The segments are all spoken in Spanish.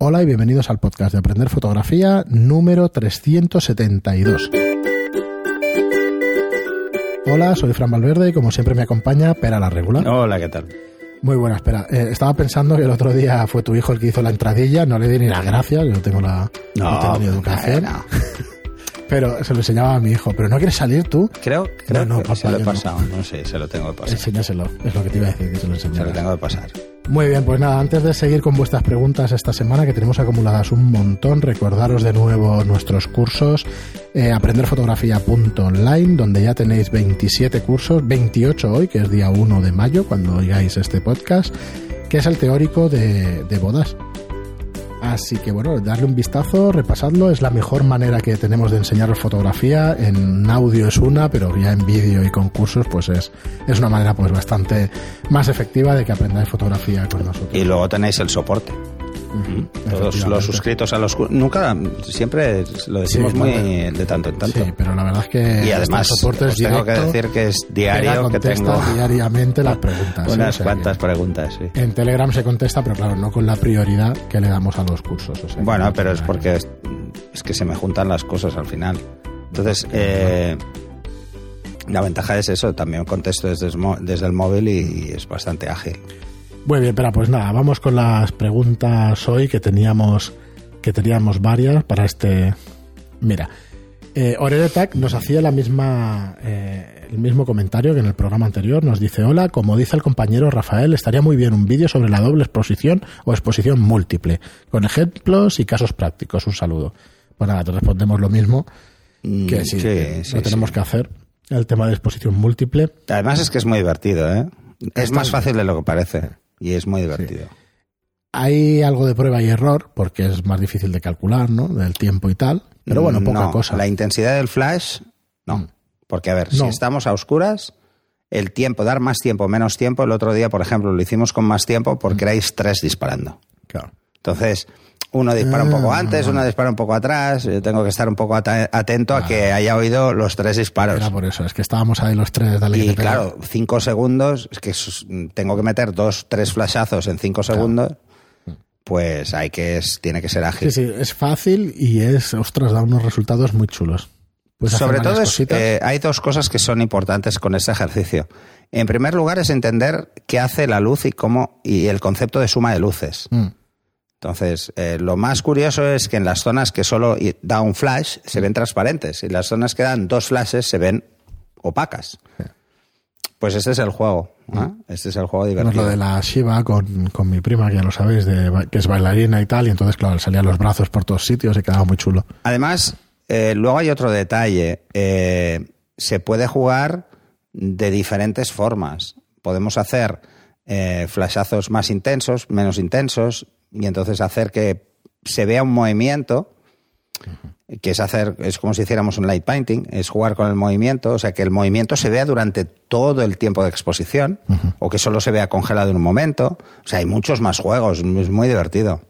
Hola y bienvenidos al podcast de Aprender Fotografía número 372. Hola, soy Fran Valverde y como siempre me acompaña Pera la Regular. Hola, ¿qué tal? Muy buena, espera. Eh, estaba pensando que el otro día fue tu hijo el que hizo la entradilla, no le di ni las gracias, yo no tengo la No, tengo ni educación. no. Pero se lo enseñaba a mi hijo. ¿Pero no quieres salir tú? Creo, creo No, no, que papá, se lo he no. No. sé, se lo tengo que pasar. Enséñaselo, es lo que te iba a decir, que se lo Se lo tengo que pasar. Muy bien, pues nada, antes de seguir con vuestras preguntas esta semana, que tenemos acumuladas un montón, recordaros de nuevo nuestros cursos, eh, aprenderfotografía.online, donde ya tenéis 27 cursos, 28 hoy, que es día 1 de mayo, cuando oigáis este podcast, que es el teórico de, de bodas. Así que bueno, darle un vistazo, repasadlo, es la mejor manera que tenemos de enseñaros fotografía, en audio es una, pero ya en vídeo y con cursos pues es, es una manera pues bastante más efectiva de que aprendáis fotografía con nosotros. Y luego tenéis el soporte. Todos los suscritos a los cursos. Nunca, siempre lo decimos Sí, muy de tanto en tanto. Sí, pero la verdad es que y además, este soporte os es tengo que decir que es diario que contesta tengo diariamente las preguntas. ¿eh? O unas sea cuantas que preguntas. sí. En Telegram se contesta, pero claro, no con la prioridad que le damos a los cursos. o sea que Bueno, no pero es porque es, es que se me juntan las cosas al final. Entonces, eh, la ventaja es eso, también contesto desde, desde el móvil y, es bastante ágil. Muy bien, pero pues nada, vamos con las preguntas hoy que teníamos que teníamos varias para este. Mira, eh, Oreretac nos hacía la misma eh, el mismo comentario que en el programa anterior. Nos dice hola, como dice el compañero Rafael, estaría muy bien un vídeo sobre la doble exposición o exposición múltiple, con ejemplos y casos prácticos. Un saludo. Pues nada, te respondemos lo mismo Mm, que sí, sí, que sí, lo tenemos sí. que hacer. El tema de exposición múltiple. Además es que es muy divertido, ¿eh? Es más fácil de lo que parece y es muy divertido. Hay algo de prueba y error, porque es más difícil de calcular, ¿no? Del tiempo y tal. Pero bueno, poca No, cosa. La intensidad del flash, no. Mm. Porque, a ver, No. si estamos a oscuras, el tiempo, dar más tiempo, menos tiempo, el otro día, por ejemplo, lo hicimos con más tiempo Mm. porque erais tres disparando. Claro. Entonces, uno dispara un poco Ah, antes, uno dispara un poco atrás. Yo tengo que estar un poco atento a que haya oído los tres disparos. Era por eso, es que estábamos ahí los tres, dale que Y te claro, cinco segundos, es que tengo que meter dos, tres flashazos en cinco segundos, pues hay que es, tiene que ser ágil. Sí, sí, es fácil y es, ostras, da unos resultados muy chulos. Hacer Sobre todo es, eh, hay dos cosas que son importantes con este ejercicio. En primer lugar es entender qué hace la luz y cómo y el concepto de suma de luces. Mm, Entonces, eh, lo más curioso es que en las zonas que solo da un flash se ven transparentes y las zonas que dan dos flashes se ven opacas. Pues este es el juego. Este es el juego divertido. lo de la Shiva con, con mi prima, que ya lo sabéis, de, que es bailarina y tal, y entonces, claro, salían los brazos por todos sitios y quedaba muy chulo. Además, eh, luego hay otro detalle. Eh, se puede jugar de diferentes formas. Podemos hacer eh, flashazos más intensos, menos intensos, y entonces hacer que se vea un movimiento, que es hacer, es como si hiciéramos un light painting, es jugar con el movimiento, o sea, que el movimiento se vea durante todo el tiempo de exposición, o que solo se vea congelado en un momento. O sea, hay muchos más juegos, es muy divertido.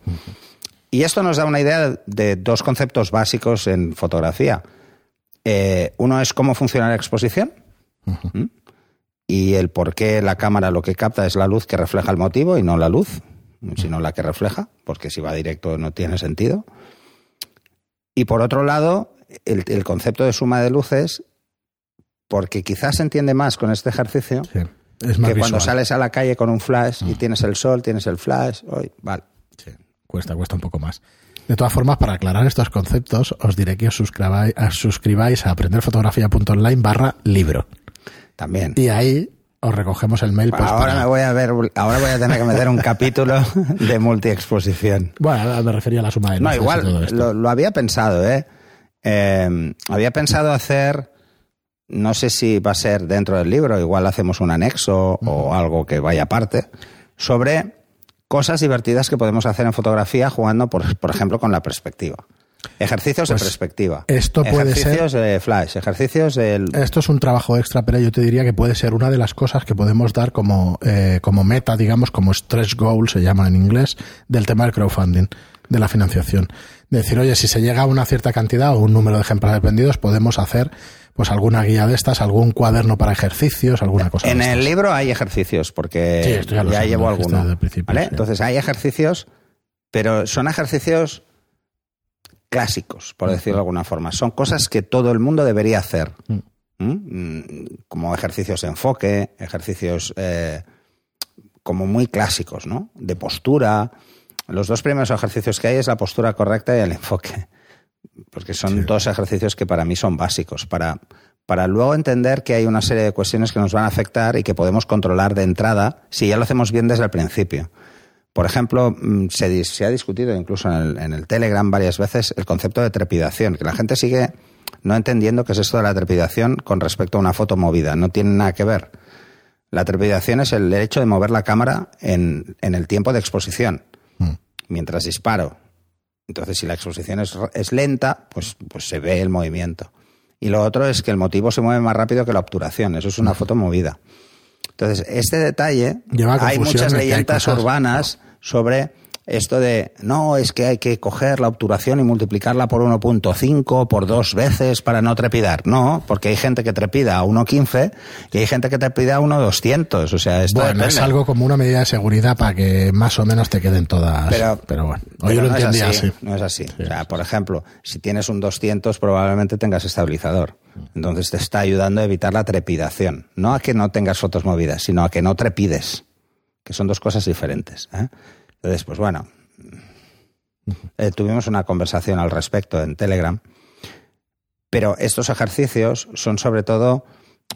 Y esto nos da una idea de dos conceptos básicos en fotografía. Eh, uno es cómo funciona la exposición y el por qué la cámara lo que capta es la luz que refleja el motivo y no la luz, sino la que refleja, porque si va directo no tiene sentido. Y por otro lado, el, el concepto de suma de luces, porque quizás se entiende más con este ejercicio Sí, es más que cuando sales a la calle con un flash y tienes el sol, tienes el flash, hoy, vale. Sí, cuesta, cuesta un poco más. De todas formas, para aclarar estos conceptos, os diré que os suscribáis, os suscribáis a aprenderfotografía.online barra libro. También. Y ahí os recogemos el mail. pues, ahora para- me voy a ver, ahora voy a tener que meter un capítulo de multiexposición. Bueno, me refería a la suma de No, todo igual, esto. lo, lo había pensado, ¿eh? Eh, Había pensado hacer, no sé si va a ser dentro del libro, igual hacemos un anexo o algo que vaya aparte, sobre cosas divertidas que podemos hacer en fotografía jugando, por, por ejemplo, con la perspectiva. Ejercicios Pues de perspectiva. esto puede ejercicios de flash, ejercicios del... Esto es un trabajo extra, pero yo te diría que puede ser una de las cosas que podemos dar como, eh, como meta, digamos, como stretch goal, se llama en inglés, del tema del crowdfunding, de la financiación. De decir, oye, si se llega a una cierta cantidad o un número de ejemplares vendidos, podemos hacer pues alguna guía de estas, algún cuaderno para ejercicios, alguna cosa En de el libro hay ejercicios, porque Sí, esto ya sé, llevo alguno. ¿vale? sí. Entonces hay ejercicios Pero son ejercicios clásicos, por decirlo de alguna forma. Son cosas que todo el mundo debería hacer. Mm. ¿Mm? Mm, Como ejercicios de enfoque, ejercicios eh, como muy clásicos, ¿no? De postura. Los dos primeros ejercicios que hay es la postura correcta y el enfoque. Porque son Sí. dos ejercicios que para mí son básicos. Para, para luego entender que hay una serie de cuestiones que nos van a afectar y que podemos controlar de entrada si ya lo hacemos bien desde el principio. Por ejemplo, mm, se, ha discutido incluso en el, en el Telegram varias veces el concepto de trepidación, que la gente sigue no entendiendo qué es esto de la trepidación con respecto a una foto movida. No tiene nada que ver. La trepidación es el hecho de mover la cámara en, en el tiempo de exposición, Mm. mientras disparo. Entonces, si la exposición es, es lenta, pues, pues se ve el movimiento. Y lo otro es que el motivo se mueve más rápido que la obturación. Eso es una foto movida. Entonces, este detalle, hay muchas leyendas urbanas sobre esto de, no, es que hay que coger la obturación y multiplicarla por 1.5, por dos veces para no trepidar. No, porque hay gente que trepida a 1.15 y hay gente que trepida a 1.200. O sea, esto Bueno, es algo como una medida de seguridad para que más o menos te queden todas. Pero, bueno, pero yo lo no es entendía así. No es así. Sí, o sea, por ejemplo, si tienes un 200 probablemente tengas estabilizador. Entonces te está ayudando a evitar la trepidación. No a que no tengas fotos movidas, sino a que no trepides. Que son dos cosas diferentes. ¿eh? Entonces, pues bueno, eh, tuvimos una conversación al respecto en Telegram. Pero estos ejercicios son sobre todo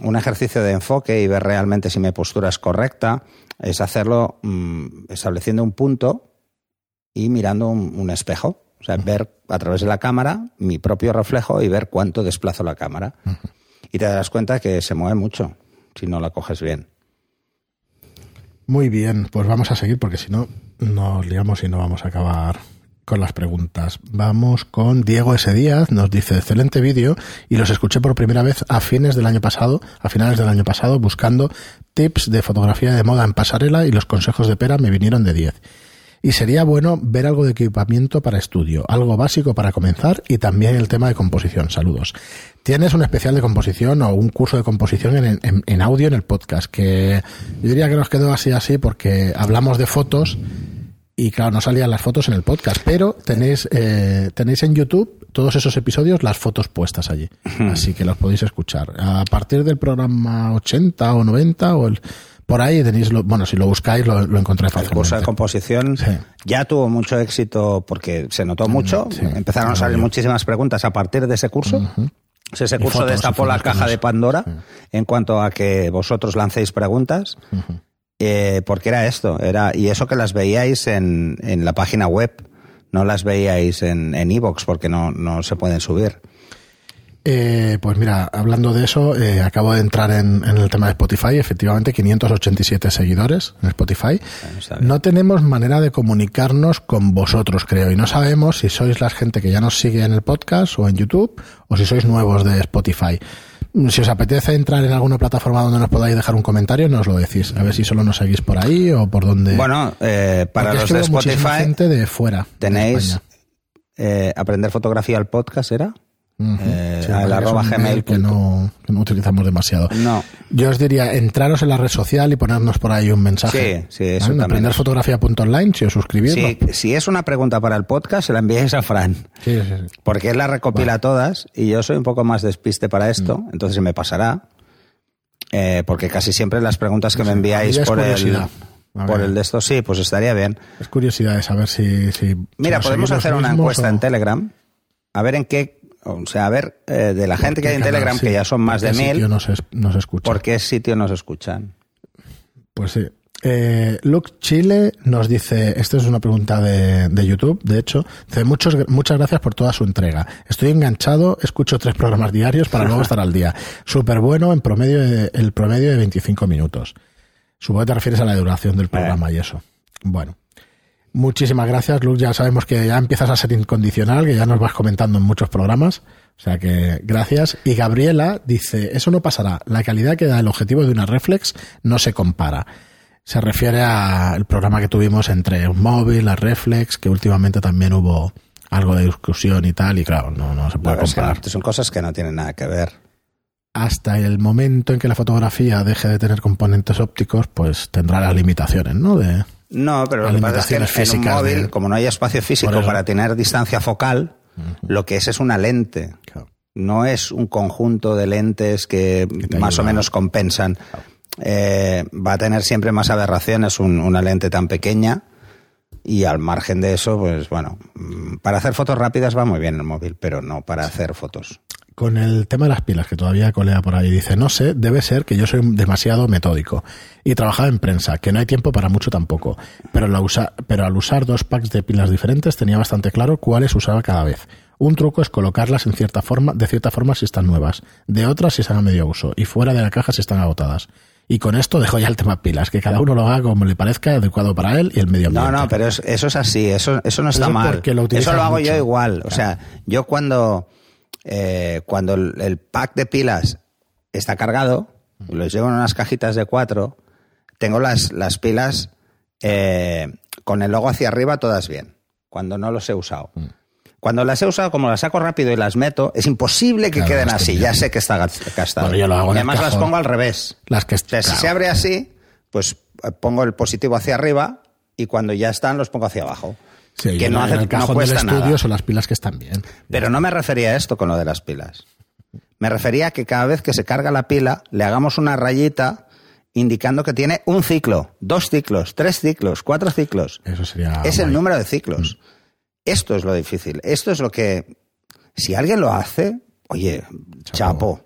un ejercicio de enfoque y ver realmente si mi postura es correcta. Es hacerlo mm, estableciendo un punto y mirando un, un espejo. O sea, ver a través de la cámara mi propio reflejo y ver cuánto desplazo la cámara. Y te darás cuenta que se mueve mucho si no la coges bien. Muy bien, pues vamos a seguir porque si no nos liamos y no vamos a acabar con las preguntas. Vamos con Diego S. Díaz, nos dice excelente vídeo y los escuché por primera vez a fines del año pasado, a finales del año pasado, buscando tips de fotografía de moda en pasarela y los consejos de pera me vinieron de 10. Y sería bueno ver algo de equipamiento para estudio, algo básico para comenzar y también el tema de composición. Saludos. Tienes un especial de composición o un curso de composición en, en- en audio en el podcast, que yo diría que nos quedó así así porque hablamos de fotos y claro, no salían las fotos en el podcast, pero tenéis, eh, tenéis en YouTube todos esos episodios las fotos puestas allí. Así que los podéis escuchar. A partir del programa 80 o 90 o el, por ahí tenéis, lo, bueno, si lo buscáis lo, lo encontráis El curso de fácilmente. composición Sí. ya tuvo mucho éxito porque se notó mucho. sí. Empezaron a salir muchísimas preguntas a partir de ese curso. Ese curso fotos, destapó la caja de. Pandora en cuanto a que vosotros lancéis preguntas. Eh, porque era esto, era y eso que las veíais en, en la página web, no las veíais en en iVoox porque no, no se pueden subir. Eh, pues mira, hablando de eso, eh, acabo de entrar en, en el tema de Spotify, efectivamente 587 seguidores en Spotify. bien. No tenemos manera de comunicarnos con vosotros, creo, y no sabemos si sois la gente que ya nos sigue en el podcast o en YouTube o si sois nuevos de Spotify. Si os apetece entrar en alguna plataforma donde nos podáis dejar un comentario, nos lo decís. A ver si solo nos seguís por ahí o por donde. Bueno, eh, para Porque los que de Spotify gente de fuera. tenéis eh, aprender fotografía al podcast, ¿era? Eh, Sí, al es arroba gmail que no, que no utilizamos demasiado. No. Yo os diría, entraros en la red social y ponernos por ahí un mensaje. Sí, sí, eso ¿Vale? También. aprenderfotografía.online, si os suscribís. Lo- si es una pregunta para el podcast, se la enviáis a Fran. Sí, sí, sí. Porque él la recopila todas y yo soy un poco más despiste para esto, Mm. entonces se me pasará. Eh, porque casi siempre las preguntas que me enviáis por el, por el de esto, sí, pues estaría bien. Es curiosidad de saber si. si Mira, podemos hacer una encuesta o- en Telegram, a ver en qué, o sea, a ver eh, de la gente que hay en canal, Telegram, sí. que ya son más ¿Por de mil, Nos, es- nos escucha. ¿por qué sitio nos escuchan? Pues sí. Eh, Luke Chile nos dice, esto es una pregunta de, de YouTube, de hecho, dice, muchos, muchas gracias por toda su entrega. Estoy enganchado, escucho tres programas diarios para luego estar al día. Súper bueno, en promedio, de- el promedio de 25 minutos. Supongo que te refieres a la duración del programa y eso. Bueno. Muchísimas gracias, Luke. Ya sabemos que ya empiezas a ser incondicional, que ya nos vas comentando en muchos programas. O sea que gracias. Y Gabriela dice, eso no pasará. La calidad que da el objetivo de una reflex no se compara. Se refiere al programa que tuvimos entre un móvil, la reflex, que últimamente también hubo algo de discusión y tal, y claro, no, no se puede Bueno, es que comparar. son cosas que no tienen nada que ver. Hasta el momento en que la fotografía deje de tener componentes ópticos, pues tendrá las limitaciones, ¿no? De, No, pero lo que pasa es que en, un móvil, de- como no hay espacio físico para tener distancia focal, lo que es es una lente. Claro. No es un conjunto de lentes que, más o menos compensan. Eh, va a tener siempre más aberraciones un- una lente tan pequeña. Y al margen de eso, pues bueno, mm, para hacer fotos rápidas va muy bien el móvil, pero no para hacer fotos. Con el tema de las pilas, que todavía colea por ahí, dice, no sé, debe ser que yo soy demasiado metódico y trabajaba en prensa, que no hay tiempo para mucho tampoco, pero, la usa- pero al usar dos packs de pilas diferentes tenía bastante claro cuáles usaba cada vez. Un truco es colocarlas en cierta forma, de cierta forma si están nuevas, de otras si están a medio uso y fuera de la caja si están agotadas. Y con esto dejo ya el tema pilas, que cada uno lo haga como le parezca adecuado para él y el medio No, ambiente. no, pero es- eso es así, eso, eso no está Eso mal. lo eso lo hago yo igual. O sea, yo cuando, eh, cuando el, el pack de pilas está cargado, los llevo en unas cajitas de cuatro, tengo las, las pilas eh, con el logo hacia arriba todas bien, cuando no los he usado. Mm. Cuando las he usado, como las saco rápido y las meto, es imposible que Claro, queden así. que Ya sé que está gas- gastado. Bueno, lo además las pongo al revés. Las que O sea, si se abre así, pues eh, pongo el positivo hacia arriba y cuando ya están los pongo hacia abajo. Sí, que no, hace, en el no cajón cuesta del estudio nada. son las pilas que están bien. Pero no me refería a esto con lo de las pilas. Me refería a que cada vez que se carga la pila le hagamos una rayita indicando que tiene un ciclo, dos ciclos, tres ciclos, cuatro ciclos. Eso sería. es el número de ciclos. Esto es lo difícil. Esto es lo que, si alguien lo hace, oye, chapo,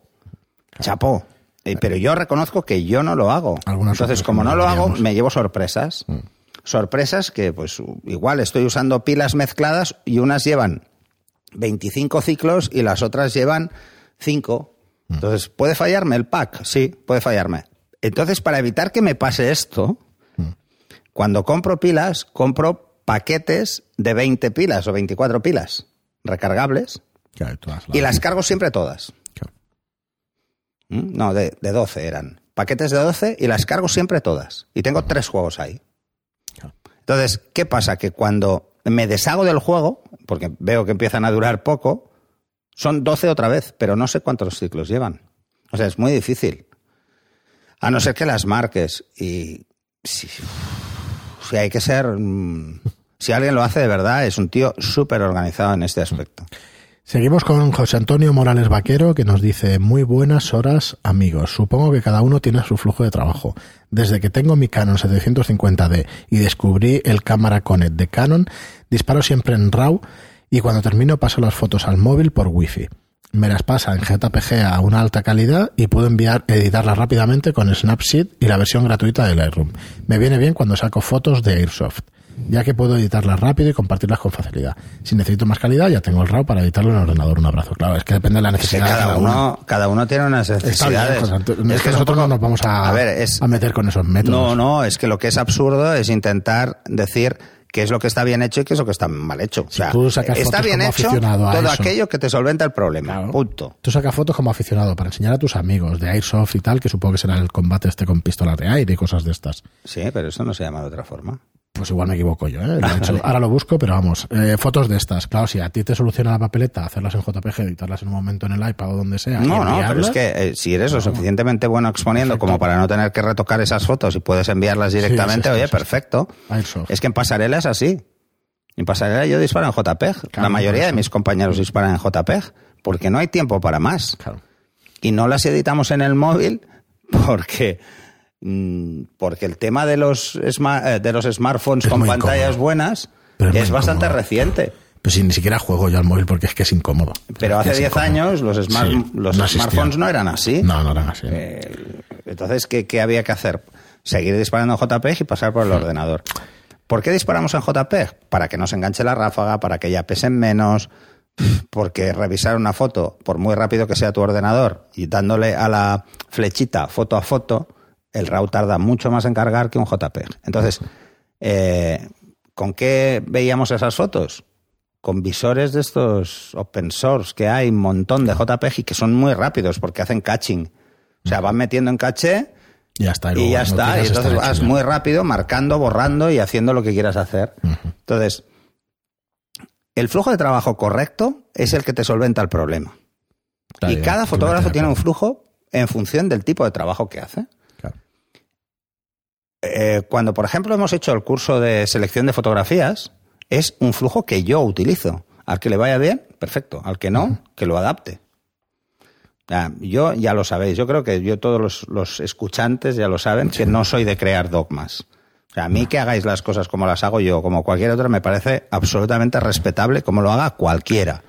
chapo. Eh, pero yo reconozco que yo no lo hago. Algunas Entonces, como no lo hago, me llevo sorpresas. Sorpresas que, pues, igual estoy usando pilas mezcladas y unas llevan 25 ciclos y las otras llevan 5. Entonces, ¿puede fallarme el pack? Sí, puede fallarme. Entonces, para evitar que me pase esto, cuando compro pilas, compro paquetes de 20 pilas o 24 pilas recargables Claro, y las cargo siempre todas. Claro. ¿Mm? No, de, de 12 eran. Paquetes de 12 y las cargo siempre todas. Y tengo tres juegos ahí. Entonces, ¿qué pasa? Que cuando me deshago del juego, porque veo que empiezan a durar poco, son 12 otra vez, pero no sé cuántos ciclos llevan. O sea, es muy difícil. A no ser que las marques. Y si, si hay que ser... mm, Si alguien lo hace de verdad, es un tío súper organizado en este aspecto. Seguimos con José Antonio Morales Vaquero que nos dice muy buenas horas amigos. Supongo que cada uno tiene su flujo de trabajo. Desde que tengo mi Canon 750D y descubrí el cámara Conet de Canon, disparo siempre en RAW y cuando termino paso las fotos al móvil por Wi-Fi. Me las pasa en JPG a una alta calidad y puedo enviar editarlas rápidamente con Snapseed y la versión gratuita de Lightroom. Me viene bien cuando saco fotos de Airsoft ya que puedo editarlas rápido y compartirlas con facilidad. Si necesito más calidad, ya tengo el RAW para editarlo en el ordenador. Un abrazo. Claro, es que depende de la necesidad de cada uno, cada uno tiene unas bien, necesidades. Es Es que nosotros poco- no nos vamos a, A ver, es- a meter con esos métodos. No, no, es que lo que es absurdo es intentar decir qué es lo que está bien hecho y qué es lo que está mal hecho. O sea, tú sacas está fotos bien como hecho todo eso. aquello que te solventa el problema. Claro. Punto. Tú sacas fotos como aficionado para enseñar a tus amigos de Airsoft y tal, que supongo que será el combate este con pistolas de aire y cosas de estas. Sí, pero eso no se llama de otra forma. Pues igual me equivoco yo, ¿eh? Lo he hecho- ahora lo busco, pero vamos. eh, fotos de estas. Claro, si a ti te soluciona la papeleta, hacerlas en JPG, editarlas en un momento en el iPad o donde sea. No, no, pero es que eh, si eres lo suficientemente bueno exponiendo como para no tener que retocar esas fotos y puedes enviarlas directamente, sí, oye, sí. perfecto. Es que en pasarela es así. En pasarela yo disparo en JPEG. Claro, la mayoría de mis compañeros disparan en JPEG porque no hay tiempo para más. Claro. y no las editamos en el móvil porque porque el tema de los eh, de los smartphones Es con pantallas incómodo. buenas es bastante incómodo. reciente. Pues si ni siquiera juego yo al móvil porque es que es incómodo. Pero hace Es 10 incómodo. años los, smart- Sí, los no smartphones no eran así. No, no eran así. Eh, entonces, ¿qué, qué había que hacer? Seguir disparando en JPEG y pasar por el ordenador. ¿Por qué disparamos en JPEG? Para que no se enganche la ráfaga, para que ya pesen menos, porque revisar una foto, por muy rápido que sea tu ordenador, y dándole a la flechita foto a foto, el RAW tarda mucho más en cargar que un JPEG. Entonces, eh, ¿con qué veíamos esas fotos? Con visores de estos open source que hay un montón de JPEG y que son muy rápidos porque hacen caching. O sea, van metiendo en caché Y ya está. y ya está. Y entonces vas hecho muy rápido, marcando, borrando y haciendo lo que quieras hacer. Entonces, el flujo de trabajo correcto es el que te solventa el problema. Claro, y cada fotógrafo tiene un flujo en función del tipo de trabajo que hace. Eh, cuando, por ejemplo, hemos hecho el curso de selección de fotografías, es un flujo que yo utilizo. Al que le vaya bien, perfecto. Al que no, que lo adapte. Ya, yo ya lo sabéis, yo creo que yo todos los, los escuchantes ya lo saben, que no soy de crear dogmas. O sea, a mí que hagáis las cosas como las hago yo, como cualquier otro, me parece absolutamente respetable como lo haga cualquiera.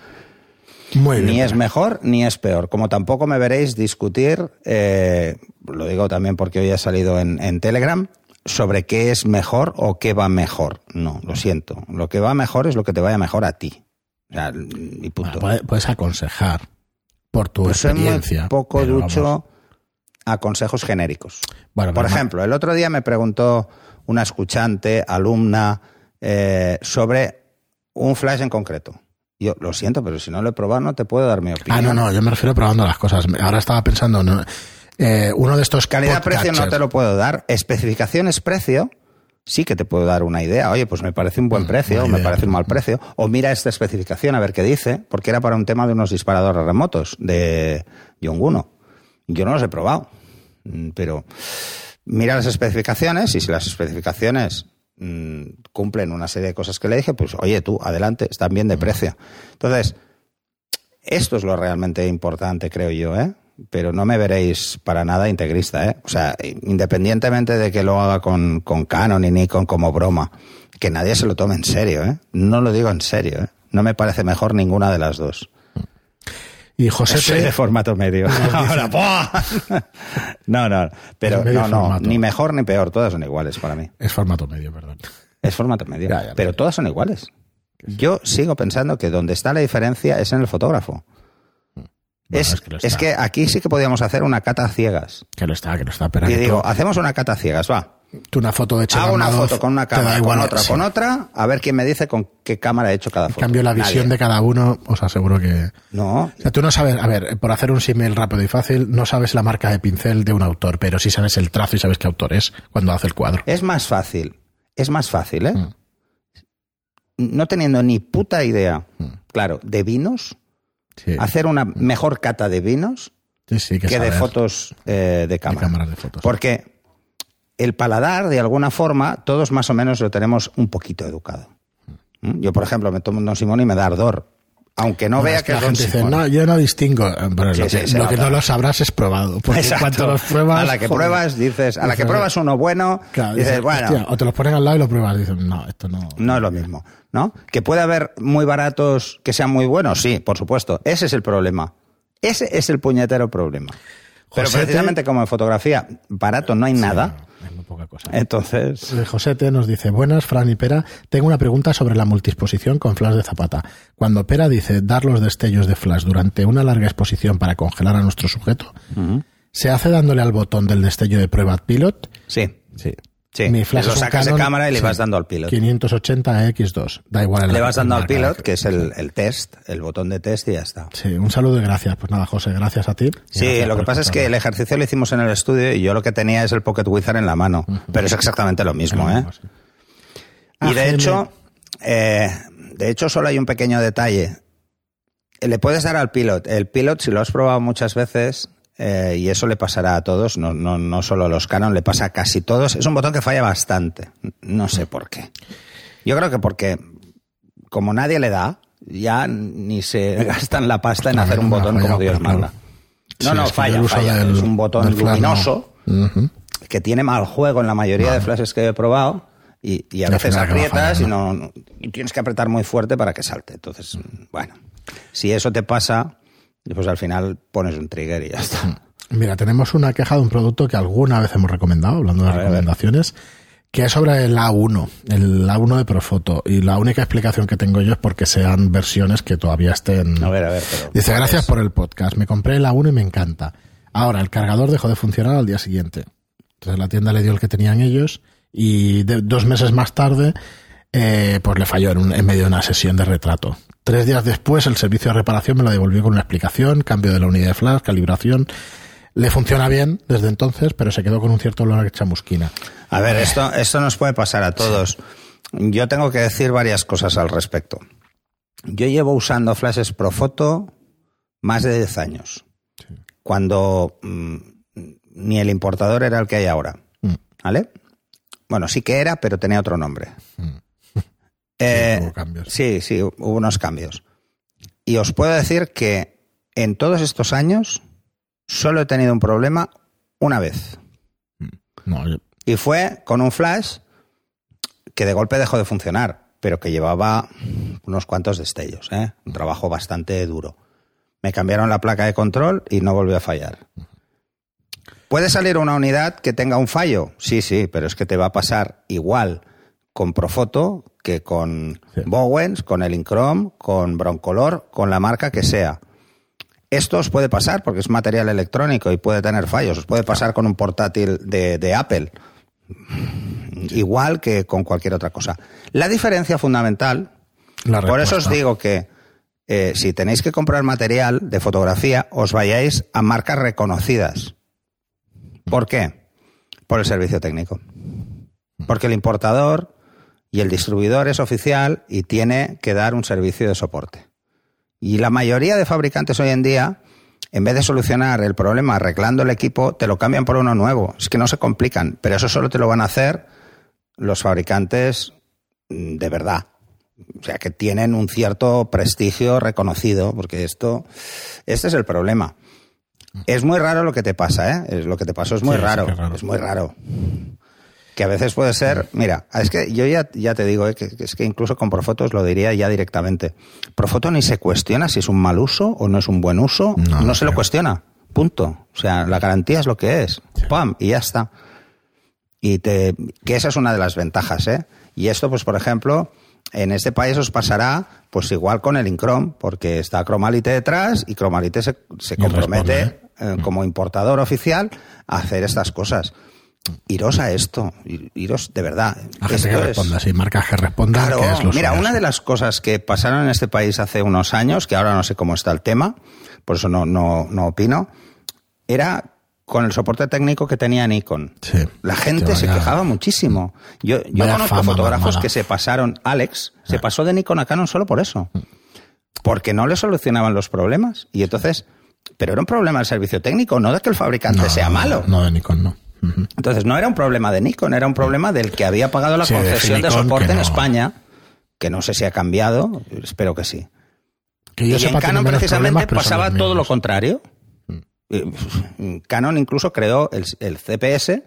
Muy bien. Ni es mejor ni es peor. Como tampoco me veréis discutir, eh, lo digo también porque hoy ha salido en, en Telegram, sobre qué es mejor o qué va mejor. No, lo siento. Lo que va mejor es lo que te vaya mejor a ti. O sea, y punto. Bueno, puedes, aconsejar por tu Pues soy muy experiencia. poco ducho vamos. a consejos genéricos. Bueno, Por ejemplo, el otro día me preguntó una escuchante, alumna, eh, sobre un flash en concreto. Yo lo siento, pero si no lo he probado no te puedo dar mi opinión. Ah, no, no, yo me refiero probando las cosas. Ahora estaba pensando, no, eh, uno de estos Calidad-precio no te lo puedo dar. Especificaciones-precio sí que te puedo dar una idea. Oye, pues me parece un buen precio, buena o me parece un mal precio. O mira esta especificación a ver qué dice, porque era para un tema de unos disparadores remotos de Yonguno. Yo no los he probado, Mm, pero mira las especificaciones y si las especificaciones mm, cumplen una serie de cosas que le dije, pues oye tú, adelante, están bien de precio. Entonces, esto es lo realmente importante, creo yo, ¿eh? Pero no me veréis para nada integrista, ¿eh? O sea, independientemente de que lo haga con, con Canon y Nikon como broma, que nadie se lo tome en serio, ¿eh? No lo digo en serio, ¿eh? No me parece mejor ninguna de las dos. Y José Soy de formato medio. Ahora, no, no, pero no, no, formato. ni mejor ni peor, todas son iguales para mí. es formato medio, perdón. Es formato medio, Ya, ya, pero todas son iguales. Yo sigo pensando que donde está la diferencia es en el fotógrafo. Es, es que es aquí sí que podíamos hacer una cata a ciegas. Que lo está, que lo está. Pero Y digo, tú, hacemos una cata a ciegas, va. tú una foto de Hago una foto con una cámara, igual, con otra, sí. con otra, a ver quién me dice con qué cámara he hecho cada En foto. cambio, la Nadie. visión de cada uno, os aseguro que... No, O sea, tú no sabes, a ver, por hacer un símil rápido y fácil, no sabes la marca de pincel de un autor, pero sí sabes el trazo y sabes qué autor es cuando hace el cuadro. es más fácil. Es más fácil, ¿eh? Mm. No teniendo ni puta idea, Mm. claro, de vinos, Sí, hacer una mejor cata de vinos sí, sí, que que de fotos eh, de de cámara. cámaras de fotos. Porque el paladar, de alguna forma, todos más o menos lo tenemos un poquito educado. ¿Mm? Yo, por ejemplo, me tomo un Don Simón y me da ardor. Aunque no vea es que, la gente dice, no, yo no distingo. Eh, Pero Sí, lo, que, lo que no lo sabrás es probado. Porque Exacto. cuanto los pruebas. a la que joder, pruebas, dices, a la que pruebas uno bueno, claro, dices, dices, bueno, hostia, o te los ponen al lado y lo pruebas. Dices, no, esto no. no es lo mismo, ¿no? Que puede haber muy baratos que sean muy buenos, sí, por supuesto. Ese es el problema. Ese es el puñetero problema. Pero precisamente como en fotografía, barato no hay nada. Es muy poca cosa. Entonces, Eh, Josete nos dice, buenas, Fran y Pera, tengo una pregunta sobre la multiexposición con flash de zapata. Cuando Pera dice dar los destellos de flash durante una larga exposición para congelar a nuestro sujeto, ¿se hace dándole al botón del destello de prueba pilot? sí. Sí. Sí, Mi flash lo sacas de cámara y le sí, vas dando al pilot. 580 X2. Da igual. Le la- vas dando al pilot, que es el, el test, el botón de test y ya está. Sí, un saludo y gracias. Pues nada, José, gracias a ti. Sí, lo que pasa es que el ejercicio lo hicimos en el estudio y yo lo que tenía es el Pocket Wizard en la mano. Pero es exactamente lo mismo, ¿eh? Sí. Y de hecho, eh, de hecho solo hay un pequeño detalle. Le puedes dar al pilot. El pilot, si lo has probado muchas veces, eh, y eso le pasará a todos, no, no, no solo a los Canon, le pasa a casi todos, es un botón que falla bastante. No sé por qué. Yo creo que porque, como nadie le da, ya ni se gastan la pasta en hacer un botón como Dios manda. No, no, falla, falla. es un botón luminoso que tiene mal juego en la mayoría de flashes que he probado y, y a veces aprietas y, no, y tienes que apretar muy fuerte para que salte. Entonces, bueno, si eso te pasa, pues al final pones un trigger y ya está. Mira, tenemos una queja de un producto que alguna vez hemos recomendado, hablando de A recomendaciones, que es sobre el A1, el A1 de Profoto. Y la única explicación que tengo yo es porque sean versiones que todavía estén... A ver, a ver. Pero, Dice, gracias por el podcast. Me compré el A1 y me encanta. Ahora, el cargador dejó de funcionar al día siguiente. Entonces la tienda le dio el que tenían ellos y de- dos meses más tarde, eh, pues le falló en, un- en medio de una sesión de retrato. Tres días después, el servicio de reparación me lo devolvió con una explicación, cambio de la unidad de flash, calibración. Le funciona bien desde entonces, pero se quedó con un cierto olor a chamusquina. A ver, esto, esto nos puede pasar a todos. Yo tengo que decir varias cosas al respecto. Yo llevo usando flashes Profoto más de 10 años. Cuando mm, ni el importador era el que hay ahora. Mm. ¿Vale? Bueno, sí que era, pero tenía otro nombre. Mm. Eh, hubo cambios. sí, sí, hubo unos cambios. Y os puedo decir que en todos estos años solo he tenido un problema una vez. No, yo- Y fue con un flash que de golpe dejó de funcionar, pero que llevaba unos cuantos destellos, ¿eh? un trabajo bastante duro. Me cambiaron la placa de control y no volvió a fallar. ¿Puede salir una unidad que tenga un fallo? Sí, sí, pero es que te va a pasar igual con Profoto que con Sí. Bowens, con el Inchrome, con Broncolor, con la marca que sea. Esto os puede pasar porque es material electrónico y puede tener fallos. Os puede pasar con un portátil de, de Apple. Igual que con cualquier otra cosa. La diferencia fundamental, la por eso os digo que eh, si tenéis que comprar material de fotografía, os vayáis a marcas reconocidas. ¿Por qué? Por el servicio técnico. Porque el importador y el distribuidor es oficial y tiene que dar un servicio de soporte. Y la mayoría de fabricantes hoy en día, en vez de solucionar el problema arreglando el equipo, te lo cambian por uno nuevo. Es que no se complican, pero eso solo te lo van a hacer los fabricantes mm, de verdad. O sea, que tienen un cierto prestigio reconocido, porque esto, este es el problema. Es muy raro lo que te pasa, ¿eh? Lo que te pasó es muy Sí, que raro. Es muy raro. Que a veces puede ser, mira, es que yo ya, ya te digo, ¿eh? que, que es que incluso con Profoto os lo diría ya directamente. Profoto ni se cuestiona si es un mal uso o no es un buen uso, No, no, se lo cuestiona. Punto. O sea, la garantía es lo que es. ¡Pam! Y ya está. Y te, que esa es una de las ventajas, ¿eh? Y esto, pues, por ejemplo, en este país os pasará, pues igual con el Incrom, porque está Cromalite detrás y Cromalite se, se compromete responde, eh, como importador oficial a hacer estas cosas. Iros a esto, ir- iros de verdad. La gente Esto que es- responda, sí, marcas que respondan, Claro, que es lo mira, una de las cosas que pasaron en este país hace unos años, que ahora no sé cómo está el tema, por eso no, no, no opino, era con el soporte técnico que tenía Nikon. Sí. La gente se quejaba muchísimo. Yo, yo conozco fama fotógrafos que se pasaron, Alex, se Ah. pasó de Nikon a Canon solo por eso. Porque no le solucionaban los problemas. Y entonces, pero era un problema del servicio técnico, no de que el fabricante No, sea malo. No, de Nikon, no. Entonces no era un problema de Nikon, era un problema del que había pagado la Sí, concesión de Nikon, soporte en. España, que no sé si ha cambiado, espero que sí. Que yo y en Canon precisamente pasaba todo lo contrario. Eh, Canon incluso creó el, el CPS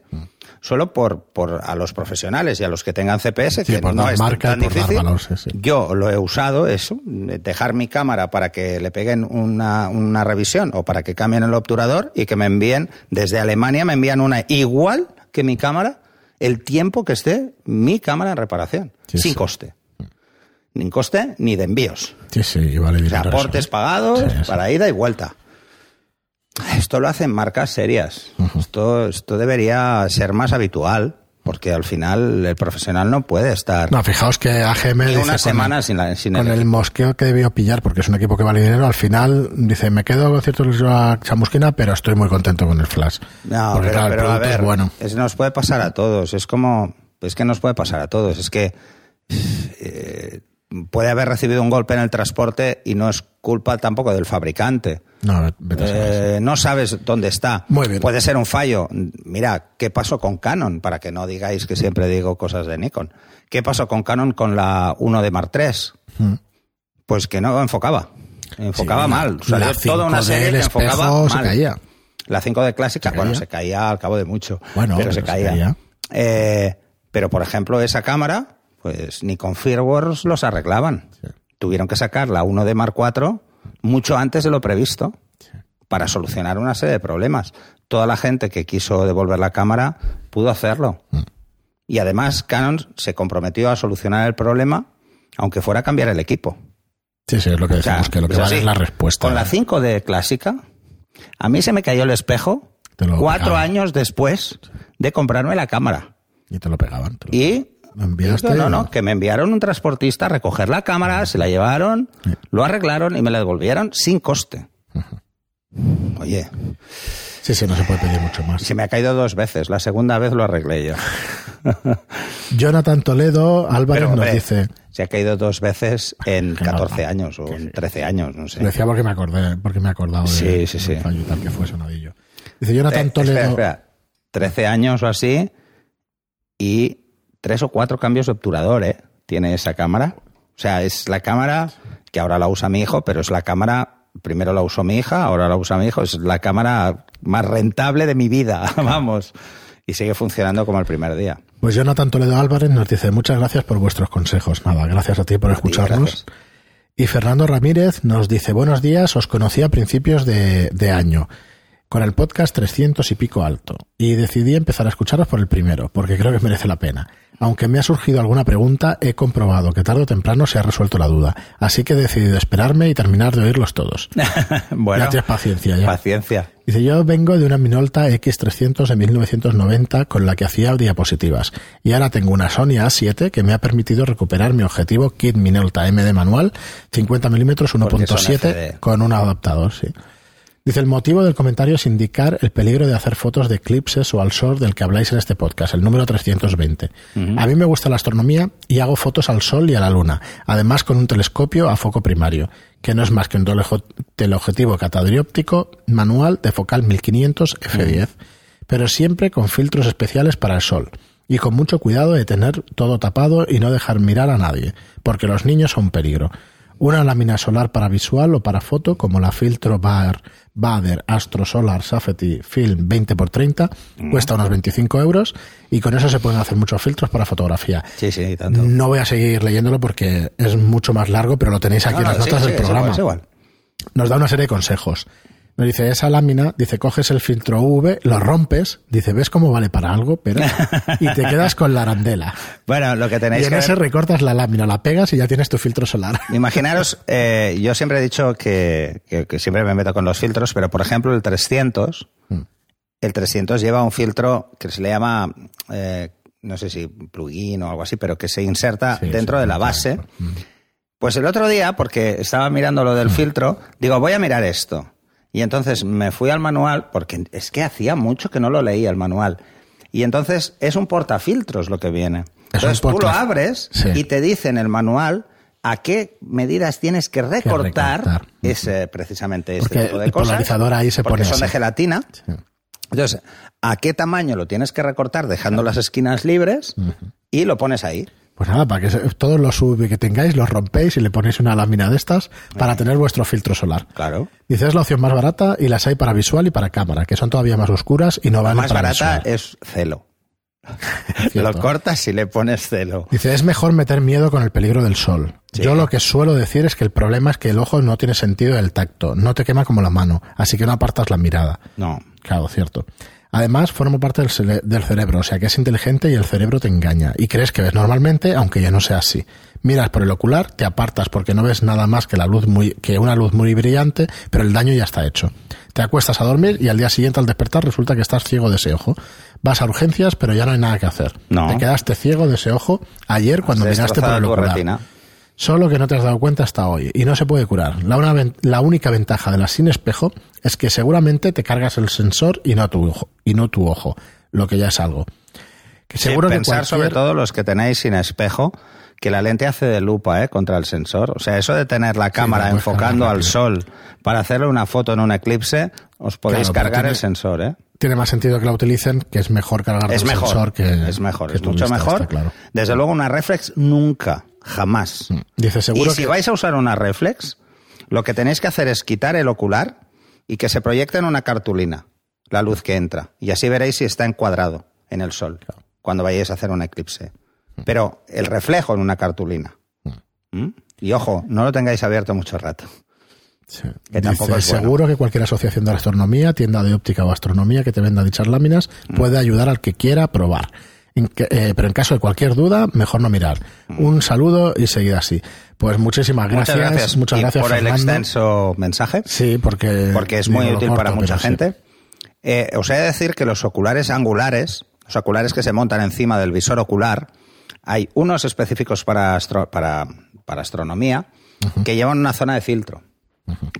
solo por, por a los profesionales y a los que tengan CPS, Sí, que por no es marca tan difícil. sí. Yo lo he usado eso, dejar mi cámara para que le peguen una, una revisión o para que cambien el obturador y que me envíen desde Alemania, me envían una igual que mi cámara, el tiempo que esté mi cámara en reparación, Sí, sin coste. Ni coste ni de envíos. Sí, vale aportes ¿eh? pagados Sí, sí. para ida y vuelta. Esto lo hacen marcas serias. esto, esto debería ser más habitual, porque al final el profesional no puede estar No, fijaos que AGM ni una con semana el- sin, la- sin con el el mosqueo que debió pillar, porque es un equipo que vale dinero, al final dice, me quedo con cierto riesgo a chamusquina, pero estoy muy contento con el flash. No, porque pero, claro, pero el a producto ver, es bueno. es- nos puede pasar a todos. Es como, es que nos puede pasar a todos. Es que eh, puede haber recibido un golpe en el transporte y no es culpa tampoco del fabricante. No. Eh, no sabes dónde está. Muy bien. Puede ser un fallo. Mira, ¿qué pasó con Canon? Para que no digáis que siempre digo cosas de Nikon. ¿Qué pasó con Canon con la 1 de Mark III? Mm. Pues que no enfocaba. Enfocaba Sí, mal. la Salió toda una 5D serie que enfocaba se mal. caía. La 5 de clásica, Se bueno, se caía al cabo de mucho. Bueno, pero, se pero se caía. caía. Eh, pero, por ejemplo, esa cámara, pues ni con firmwares los arreglaban. Sí. Tuvieron que sacar la 1 de Mark IV mucho antes de lo previsto para solucionar una serie de problemas. Toda la gente que quiso devolver la cámara pudo hacerlo. Mm. Y además Canon se comprometió a solucionar el problema, aunque fuera a cambiar el equipo. Sí, sí, es lo que O sea, decimos, que lo que es vale así. es la respuesta. Con la 5 de clásica, a mí se me cayó el espejo cuatro pegaban. años después de comprarme la cámara. Y te lo pegaban. te lo- Y ¿Lo enviaste? no, no, que me enviaron un transportista a recoger la cámara, se la llevaron, lo arreglaron y me la devolvieron sin coste. Oye, Sí, sí, no se puede pedir mucho más. se me ha caído dos veces, la segunda vez lo arreglé yo. Jonathan Toledo, Álvarez Pero, nos hombre, dice, se ha caído dos veces en Qué 14 normal. años o en 13 años, no sé. lo decía porque me acordé, porque me he acordado de, Sí, sí, sí. fallo y tal que fue sonadillo. Dice Jonathan Eh, Toledo, espera, espera. 13 años o así y tres o cuatro cambios de obturador, ¿eh? Tiene esa cámara. O sea, es la cámara que ahora la usa mi hijo, pero es la cámara, primero la usó mi hija, ahora la usa mi hijo, es la cámara más rentable de mi vida, vamos. Y sigue funcionando como el primer día. Pues Jonathan Toledo Álvarez nos dice muchas gracias por vuestros consejos. Nada, gracias a ti por escucharnos. y Fernando Ramírez nos dice buenos días, os conocí a principios de, de año con el podcast 300 y pico alto y decidí empezar a escucharos por el primero, porque creo que merece la pena. Aunque me ha surgido alguna pregunta, he comprobado que tarde o temprano se ha resuelto la duda, así que he decidido esperarme y terminar de oírlos todos. bueno, ya tienes paciencia ya. Paciencia. Dice, yo vengo de una Minolta X300 de 1990 con la que hacía diapositivas y ahora tengo una Sony A7 que me ha permitido recuperar mi objetivo Kit Minolta MD manual 50 mm 1.7 con un adaptador, sí. Dice, el motivo del comentario es indicar el peligro de hacer fotos de eclipses o al sol del que habláis en este podcast, el número 320. A mí me gusta la astronomía y hago fotos al sol y a la luna, además con un telescopio a foco primario, que no es más que un teleobjetivo catadióptico manual de focal 1500 f10, pero siempre con filtros especiales para el sol y con mucho cuidado de tener todo tapado y no dejar mirar a nadie, porque los niños son peligro. Una lámina solar para visual o para foto, como la Filtro Bar Bader Astro Solar Safety Film 20x30, cuesta unos 25 euros y con eso se pueden hacer muchos filtros para fotografía. Sí, sí, tanto. No voy a seguir leyéndolo porque es mucho más largo, pero lo tenéis aquí en las notas sí, del sí, programa. Es igual, es igual. Nos da una serie de consejos. Nos dice, esa lámina, dice, coges el filtro UV, lo rompes, dice, ¿ves cómo vale para algo? Pero, y te quedas con la arandela. Bueno, lo que tenéis Y en que ese ver- recortas la lámina, la pegas y ya tienes tu filtro solar. Imaginaros, eh, yo siempre he dicho que, que- que siempre me meto con los filtros, pero por ejemplo el 300, Mm. el 300 lleva un filtro que se le llama, eh, no sé si plugin o algo así, pero que se inserta Sí, dentro sí, de la base. Mm. Pues el otro día, porque estaba mirando lo del filtro, digo, voy a mirar esto. Y entonces me fui al manual, porque es que hacía mucho que no lo leía el manual. Y entonces es un portafiltros lo que viene. Es Entonces tú lo abres Sí. y te dice en el manual a qué medidas tienes que recortar, recortar. ese, precisamente este Porque tipo de el cosas. polarizador ahí se porque pone son de gelatina. Sí. Entonces, ¿a qué tamaño lo tienes que recortar dejando las esquinas libres? Y lo pones ahí. Pues nada, para que todos los UV que tengáis los rompéis y le ponéis una lámina de estas para tener vuestro filtro solar. Claro. Dice, es la opción más barata y las hay para visual y para cámara, que son todavía más oscuras y no La van más para barata visual. es celo. Lo cortas y le pones celo. Dice, es mejor meter miedo con el peligro del sol. Sí. Yo lo que suelo decir es que el problema es que el ojo no tiene sentido del tacto, no te quema como la mano, así que no apartas la mirada. No. Claro, cierto. Además, forma parte del, cere- del cerebro, o sea que es inteligente y el cerebro te engaña. Y crees que ves normalmente, aunque ya no sea así. Miras por el ocular, te apartas porque no ves nada más que la luz muy, que una luz muy brillante, pero el daño ya está hecho. Te acuestas a dormir y al día siguiente al despertar resulta que estás ciego de ese ojo. Vas a urgencias, pero ya no hay nada que hacer. No. Te quedaste ciego de ese ojo ayer cuando miraste por el ocular. retina. Solo que no te has dado cuenta hasta hoy y no se puede curar. La, una la única ventaja de las sin espejo es que seguramente te cargas el sensor y no tu ojo, y no tu ojo lo que ya es algo. Que Sí, seguro que pensar cualquier- sobre todo los que tenéis sin espejo, que la lente hace de lupa ¿eh? contra el sensor. O sea, eso de tener la cámara enfocando al sol para hacerle una foto en un eclipse, os podéis Claro, cargar tiene- el sensor. ¿eh? tiene más sentido que la utilicen, que es mejor cargar Es el mejor, sensor que es mejor, que es mucho vista, mejor. claro. Desde luego una reflex nunca, jamás. Dice Y seguro si que vais a usar una reflex, lo que tenéis que hacer es quitar el ocular y que se proyecte en una cartulina la luz que entra. Y así veréis si está encuadrado en el sol cuando vayáis a hacer un eclipse. Pero el reflejo en una cartulina. ¿Mm? Y ojo, no lo tengáis abierto mucho rato. Sí. Que Dice, es bueno. seguro que cualquier asociación de astronomía, tienda de óptica o astronomía que te venda dichas láminas Mm. puede ayudar al que quiera probar. En que- eh, pero en caso de cualquier duda, mejor no mirar. Un saludo y seguid así. Pues muchísimas gracias. Mm. muchas gracias. Muchas Y gracias, por el extenso mensaje. Sí, porque... porque es muy útil corto, para mucha sí. gente. Eh, os he de decir que los oculares angulares, los oculares que se montan encima del visor ocular, hay unos específicos para, astro- para, para astronomía que llevan una zona de filtro,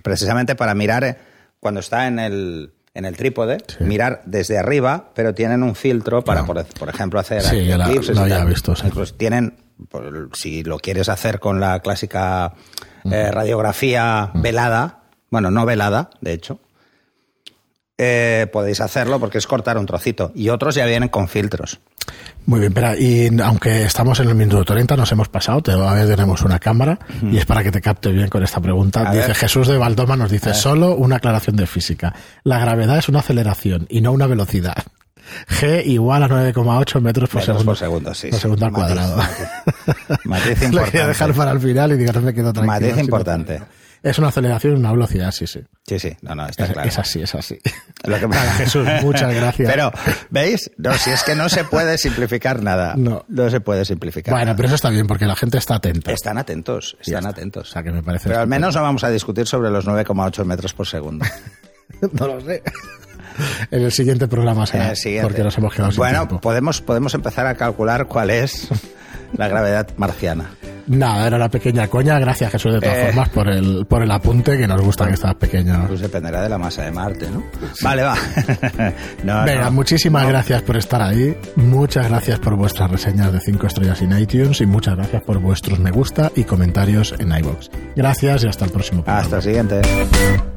precisamente para mirar eh, cuando está en el, en el trípode, mirar desde arriba, pero tienen un filtro para, por, por ejemplo, hacer Sí, ya la- tal. visto, sí. Pues tienen, por- si lo quieres hacer con la clásica eh, radiografía velada, bueno, no velada, de hecho, eh, podéis hacerlo porque es cortar un trocito. Y otros ya vienen con filtros. Muy bien, pero y aunque estamos en el minuto 30, nos hemos pasado, todavía tenemos una cámara y es para que te capte bien con esta pregunta. A dice ver. Jesús de Valdoma, nos dice solo una aclaración de física. La gravedad es una aceleración y no una velocidad. G igual a 9,8 metros por Metros segundo. por segundo, sí, Por sí. segundo al Matiz, cuadrado. matiz. Matiz Lo quería importante. dejar para el final y digo, no me quedo tranquilo. Matiz importante. Es una aceleración y una velocidad, sí, sí. Sí, sí, no, no, está Es, claro. es así, es así. Lo que- Nada, Jesús, muchas gracias. Pero, ¿veis? No, si es que no se puede simplificar nada. No. se puede simplificar Bueno, nada. pero eso está bien porque la gente está atenta. Están atentos, están está. atentos. O sea, que me parece Pero al menos no vamos a discutir sobre los 9,8 metros por segundo. no lo sé. En el siguiente programa será, siguiente. porque nos hemos quedado sin Bueno, tiempo. podemos, podemos empezar a calcular cuál es la gravedad marciana. Nada, era una pequeña coña. Gracias, Jesús, de todas Eh. formas, por el, por el apunte, que nos gusta que estás pequeño. Pues dependerá de la masa de Marte, ¿no? Vale, va. no, Venga, no. muchísimas gracias por estar ahí. Muchas gracias por vuestras reseñas de 5 estrellas en iTunes y muchas gracias por vuestros me gusta y comentarios en iVoox. Gracias y hasta el próximo programa. Hasta el siguiente.